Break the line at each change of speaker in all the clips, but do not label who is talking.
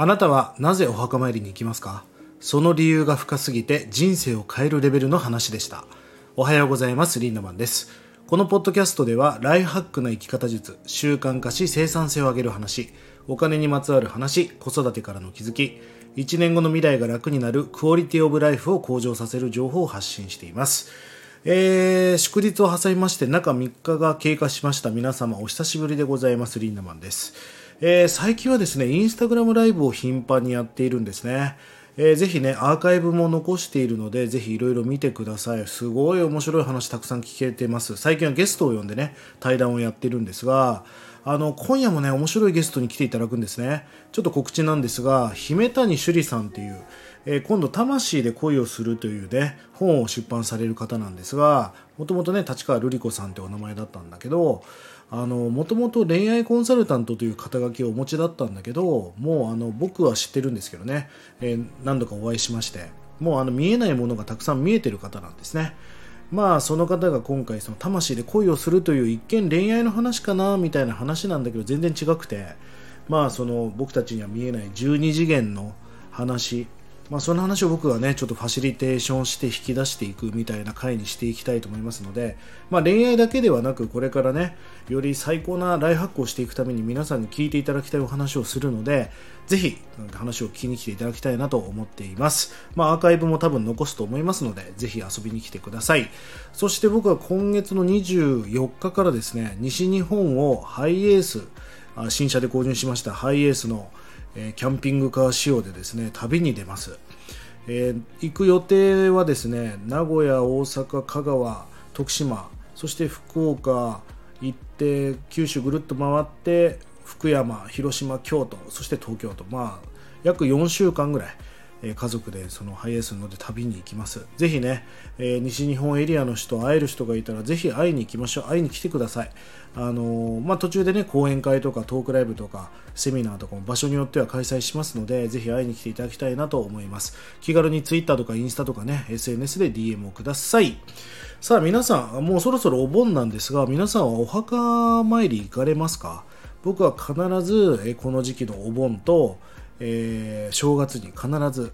あなたはなぜお墓参りに行きますか？その理由が深すぎて人生を変えるレベルの話でした。おはようございますリンダマンです。このポッドキャストではライハックな生き方術習慣化し生産性を上げる話お金にまつわる話子育てからの気づき1年後の未来が楽になるクオリティオブライフを向上させる情報を発信しています。えー、祝日を挟みまして中3日が経過しました。皆様お久しぶりでございますリンダマンです。えー、最近はですね、インスタグラムライブを頻繁にやっているんですね。えー、ぜひね、アーカイブも残しているので、ぜひいろいろ見てください。すごい面白い話たくさん聞けてます。最近はゲストを呼んでね、対談をやってるんですが、あの、今夜もね、面白いゲストに来ていただくんですね。ちょっと告知なんですが、姫谷朱里さんっていう、えー、今度、魂で恋をするというね、本を出版される方なんですが、もともとね、立川瑠璃子さんってお名前だったんだけど、もともと恋愛コンサルタントという肩書きをお持ちだったんだけどもうあの僕は知ってるんですけどね、えー、何度かお会いしまして。もうあの見えないものがたくさん見えてる方なんですね。まあその方が今回その魂で恋をするという一見恋愛の話かなみたいな話なんだけど全然違くて。まあその僕たちには見えない12次元の話まあ、その話を僕がねちょっとファシリテーションして引き出していくみたいな回にしていきたいと思いますので、まあ、恋愛だけではなくこれからねより最高なライフハックをしていくために皆さんに聞いていただきたいお話をするのでぜひ話を聞きに来ていただきたいなと思っています、まあ、アーカイブも多分残すと思いますのでぜひ遊びに来てください。そして僕は今月の24日からですね西日本をハイエース新車で購入しましたハイエースのえキャンピングカー仕様でですね旅に出ます、えー、行く予定はですね名古屋大阪香川徳島そして福岡行って九州ぐるっと回って福山広島京都そして東京とまあ約4週間ぐらいえ家族でそのハイエースに乗って旅に行きます。ぜひね、えー、西日本エリアの人、会える人がいたら、ぜひ会いに行きましょう。会いに来てください。あのー、まあ、途中でね、講演会とかトークライブとか、セミナーとかも場所によっては開催しますので、ぜひ会いに来ていただきたいなと思います。気軽に Twitter とかインスタとかね、SNS で DM をください。さあ、皆さん、もうそろそろお盆なんですが、皆さんはお墓参り行かれますか？僕は必ず、えこの時期のお盆と、えー、正月に必ず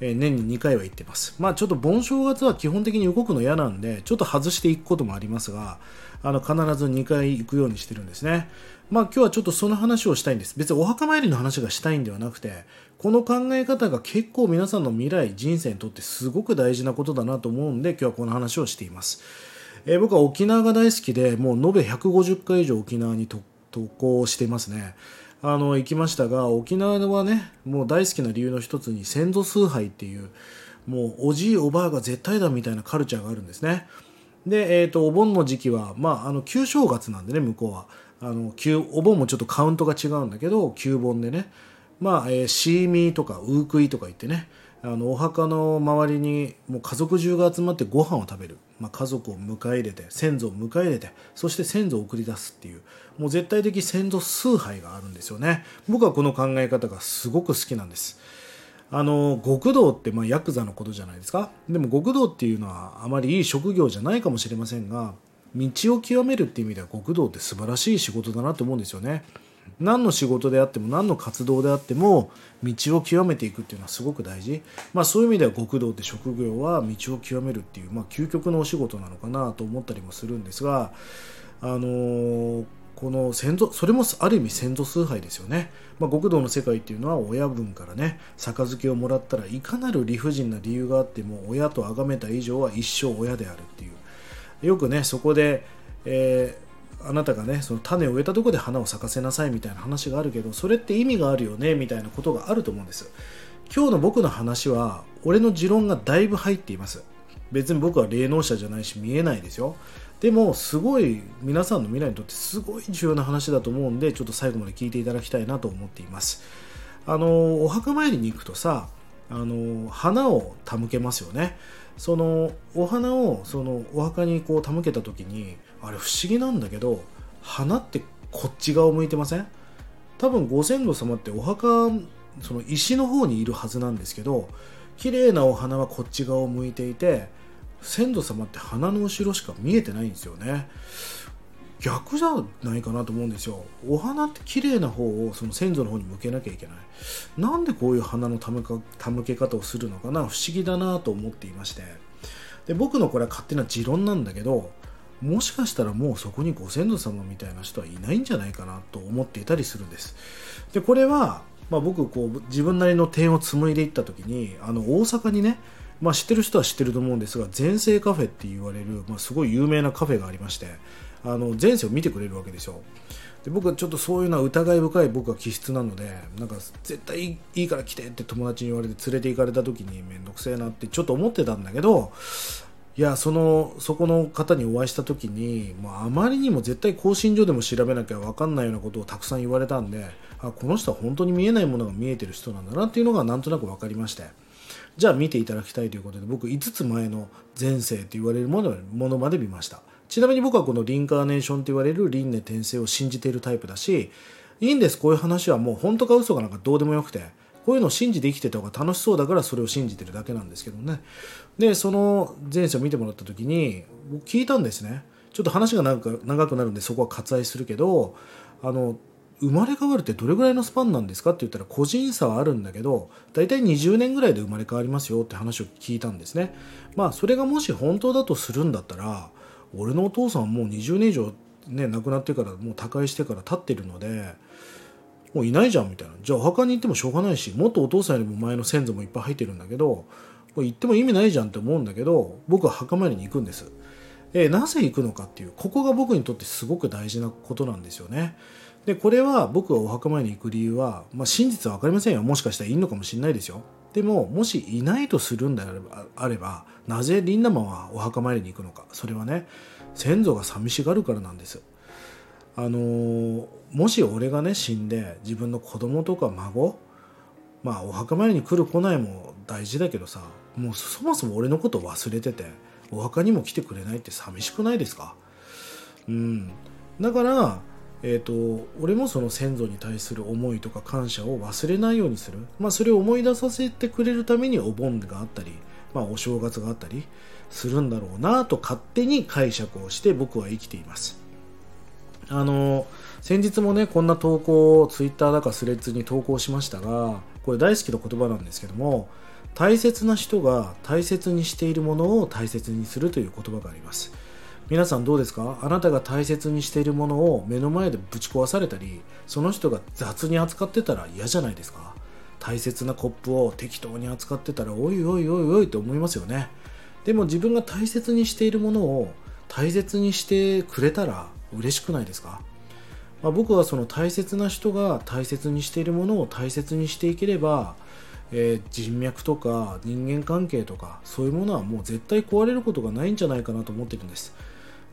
え年に2回は行ってます。まあちょっと盆正月は基本的に動くの嫌なんで、ちょっと外していくこともありますが、あの必ず2回行くようにしてるんですね。まあ今日はちょっとその話をしたいんです。別にお墓参りの話がしたいんではなくて、この考え方が結構皆さんの未来、人生にとってすごく大事なことだなと思うんで、今日はこの話をしています。えー、僕は沖縄が大好きで、もう延べ150回以上沖縄に渡航していますね。あの行きましたが沖縄はねもう大好きな理由の一つに先祖崇拝っていうもうおじいおばあが絶対だみたいなカルチャーがあるんですね。で、えーと、お盆の時期は、まあ、あの旧正月なんでね向こうは。あの旧お盆もちょっとカウントが違うんだけど旧盆でね。まあ、えー、シーミーとかウークイとか言ってね。あのお墓の周りにもう家族中が集まってご飯を食べる、まあ、家族を迎え入れて先祖を迎え入れてそして先祖を送り出すっていう。もう絶対的先祖崇拝があるんですよね。僕はこの考え方がすごく好きなんです。あの極道ってまあヤクザのことじゃないですか。でも極道っていうのはあまりいい職業じゃないかもしれませんが道を極めるっていう意味では極道って素晴らしい仕事だなと思うんですよね。何の仕事であっても何の活動であっても道を極めていくっていうのはすごく大事、まあ、そういう意味では極道って職業は道を極めるっていう、まあ、究極のお仕事なのかなと思ったりもするんですが、あのー、この先祖それもある意味先祖崇拝ですよね、まあ、極道の世界っていうのは親分からね杯をもらったらいかなる理不尽な理由があっても親と崇めた以上は一生親であるっていう。よくねそこで、えーあなたがねその種を植えたとこで花を咲かせなさいみたいな話があるけどそれって意味があるよねみたいなことがあると思うんです。今日の僕の話は俺の持論がだいぶ入っています。別に僕は霊能者じゃないし見えないですよ。でもすごい皆さんの未来にとってすごい重要な話だと思うんでちょっと最後まで聞いていただきたいなと思っています。あのお墓参りに行くとさあの花を手向けますよね。そのお花をそのお墓にこう手向けた時にあれ不思議なんだけど花ってこっち側を向いてません？多分ご先祖様ってお墓その石の方にいるはずなんですけど綺麗なお花はこっち側を向いていて先祖様って花の後ろしか見えてないんですよね。逆じゃないかなと思うんですよ。お花って綺麗な方をその先祖の方に向けなきゃいけない。なんでこういう花の手向け方をするのかな？不思議だなと思っていまして。で僕のこれは勝手な持論なんだけどもしかしたらもうそこにご先祖様みたいな人はいないんじゃないかなと思っていたりするんです。でこれは、まあ、僕こう自分なりの点を紡いでいった時にあの大阪にねまあ、知ってる人は知ってると思うんですが全盛カフェって言われる、まあ、すごい有名なカフェがありましてあの前世を見てくれるわけですよ。で僕はちょっとそういうのは疑い深い僕は気質なのでなんか絶対いいから来てって友達に言われて連れて行かれた時に面倒くせえなってちょっと思ってたんだけどいやそのそこの方にお会いした時に、まあ、あまりにも絶対更新所でも調べなきゃ分かんないようなことをたくさん言われたんであこの人は本当に見えないものが見えてる人なんだなっていうのがなんとなく分かりまして。じゃあ見ていただきたいということで僕5つ前の前世と言われるものものまで見ました。ちなみに僕はこのリンカーネーションと言われる輪廻転生を信じているタイプだしいいんです。こういう話はもう本当か嘘かなんかどうでもよくて。こういうのを信じて生きてた方が楽しそうだからそれを信じてるだけなんですけどね。でその前世を見てもらった時に聞いたんですね。ちょっと話が長く長くなるんでそこは割愛するけどあの生まれ変わるってどれぐらいのスパンなんですかって言ったら個人差はあるんだけど大体20年ぐらいで生まれ変わりますよって話を聞いたんですね。まあそれがもし本当だとするんだったら俺のお父さんもう20年以上ね亡くなってからもう他界してから経ってるのでもういないじゃんみたいな。じゃあお墓に行ってもしょうがないしもっとお父さんよりも前の先祖もいっぱい入ってるんだけどこれ行っても意味ないじゃんって思うんだけど僕は墓参りに行くんです、えー、なぜ行くのかっていうここが僕にとってすごく大事なことなんですよね。でこれは僕がお墓参りに行く理由は、まあ、真実は分かりませんよ。もしかしたらいるのかもしれないですよ。でももしいないとするんであればあればなぜリンダマンはお墓参りに行くのか。それはね先祖が寂しがるからなんです。あのー、もし俺がね死んで自分の子供とか孫まあお墓参りに来る来ないも大事だけどさもうそもそも俺のこと忘れててお墓にも来てくれないって寂しくないですか？うん。だからえーと、俺もその先祖に対する思いとか感謝を忘れないようにする、まあ、それを思い出させてくれるためにお盆があったり、まあ、お正月があったりするんだろうなと勝手に解釈をして僕は生きています。あの先日もねこんな投稿をツイッターだかスレッズに投稿しましたがこれ大好きな言葉なんですけども大切な人が大切にしているものを大切にするという言葉があります。皆さんどうですか？あなたが大切にしているものを目の前でぶち壊されたりその人が雑に扱ってたら嫌じゃないですか？大切なコップを適当に扱ってたらおいおいおいおいと思いますよね。でも自分が大切にしているものを大切にしてくれたら嬉しくないですか、まあ、僕はその大切な人が大切にしているものを大切にしていければえー、人脈とか人間関係とかそういうものはもう絶対壊れることがないんじゃないかなと思ってるんです。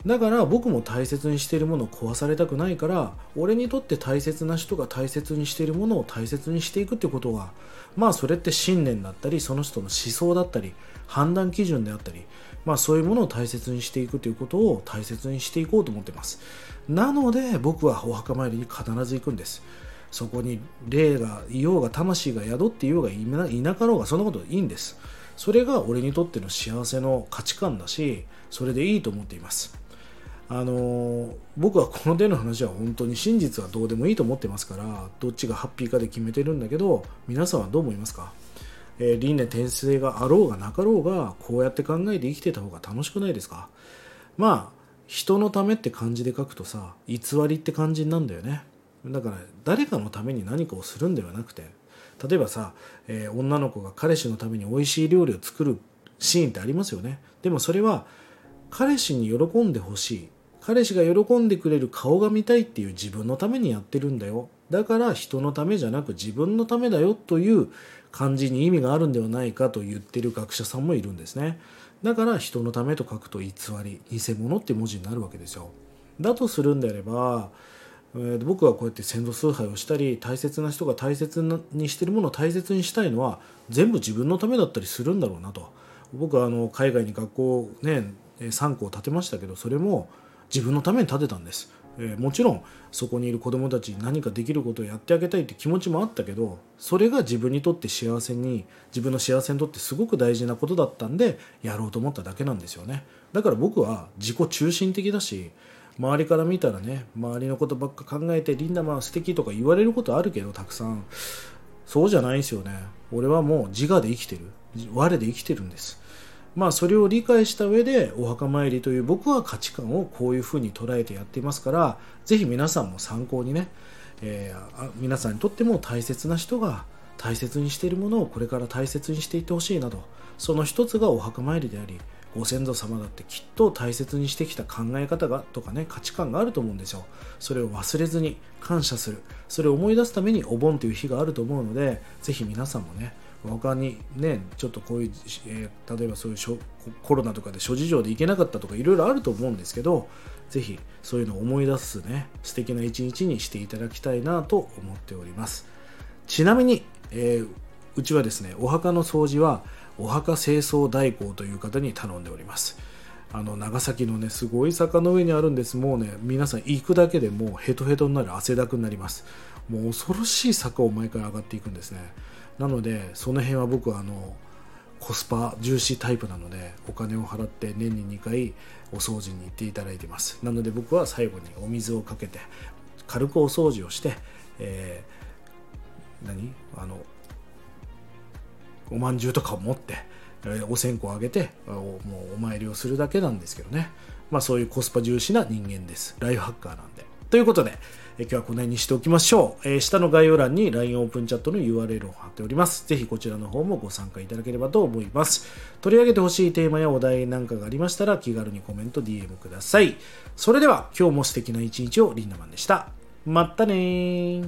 だから僕も大切にしているものを壊されたくないから俺にとって大切な人が大切にしているものを大切にしていくってことはまあそれって信念だったりその人の思想だったり判断基準であったりまあそういうものを大切にしていくということを大切にしていこうと思ってます。なので僕はお墓参りに必ず行くんです。そこに霊がいようが魂が宿っていようがいなかろうがそんなこといいんです。それが俺にとっての幸せの価値観だしそれでいいと思っています。あの僕はこの手の話は本当に真実はどうでもいいと思ってますからどっちがハッピーかで決めてるんだけど皆さんはどう思いますか、えー、輪廻転生があろうがなかろうがこうやって考えて生きてた方が楽しくないですか？まあ人のためって漢字で書くとさ偽りって感じなんだよね。だから誰かのために何かをするんではなくて例えばさ、えー、女の子が彼氏のために美味しい料理を作るシーンってありますよね。でもそれは彼氏に喜んでほしい。彼氏が喜んでくれる顔が見たいっていう自分のためにやってるんだよ。だから人のためじゃなく自分のためだよという感じに意味があるんではないかと言ってる学者さんもいるんですね。だから人のためと書くと偽り偽物って文字になるわけですよ。だとするんであれば、えー、僕はこうやって先祖崇拝をしたり大切な人が大切にしてるものを大切にしたいのは全部自分のためだったりするんだろうなと。僕はあの海外に学校ね3校建てましたけどそれも自分のために建てたんです、えー、もちろんそこにいる子どもたちに何かできることをやってあげたいって気持ちもあったけどそれが自分にとって幸せに自分の幸せにとってすごく大事なことだったんでやろうと思っただけなんですよね。だから僕は自己中心的だし周りから見たらね周りのことばっか考えてリンダマン素敵とか言われることあるけどたくさん。そうじゃないんですよね。俺はもう自我で生きてる。我で生きてるんです。まあそれを理解した上でお墓参りという僕は価値観をこういうふうに捉えてやっていますからぜひ皆さんも参考にね、えー、皆さんにとっても大切な人が大切にしているものをこれから大切にしていってほしいなと。その一つがお墓参りでありご先祖様だってきっと大切にしてきた考え方がとかね価値観があると思うんですよ。それを忘れずに感謝する。それを思い出すためにお盆という日があると思うのでぜひ皆さんもね他にねちょっとこういう、えー、例えばそういうコロナとかで諸事情で行けなかったとかいろいろあると思うんですけどぜひそういうのを思い出すね素敵な一日にしていただきたいなと思っております。ちなみに、えー、うちはですねお墓の掃除はお墓清掃代行という方に頼んでおります。あの長崎のねすごい坂の上にあるんです。もうね皆さん行くだけでもうヘトヘトになる汗だくになります。もう恐ろしい坂を毎回上がっていくんですね。なのでその辺は僕はあのコスパ重視タイプなのでお金を払って年に2回お掃除に行っていただいてます。なので僕は最後にお水をかけて軽くお掃除をして、えー、何？あのおまんじゅうとかを持って、えお線香をあげてもうお参りをするだけなんですけどね。まあそういうコスパ重視な人間です。ライフハッカーなんで。ということで、え今日はこの辺にしておきましょう、えー、下の概要欄に LINE オープンチャットの URL を貼っております。ぜひこちらの方もご参加いただければと思います。取り上げてほしいテーマやお題なんかがありましたら気軽にコメント DM ください。それでは今日も素敵な一日をリンダマンでした。まったね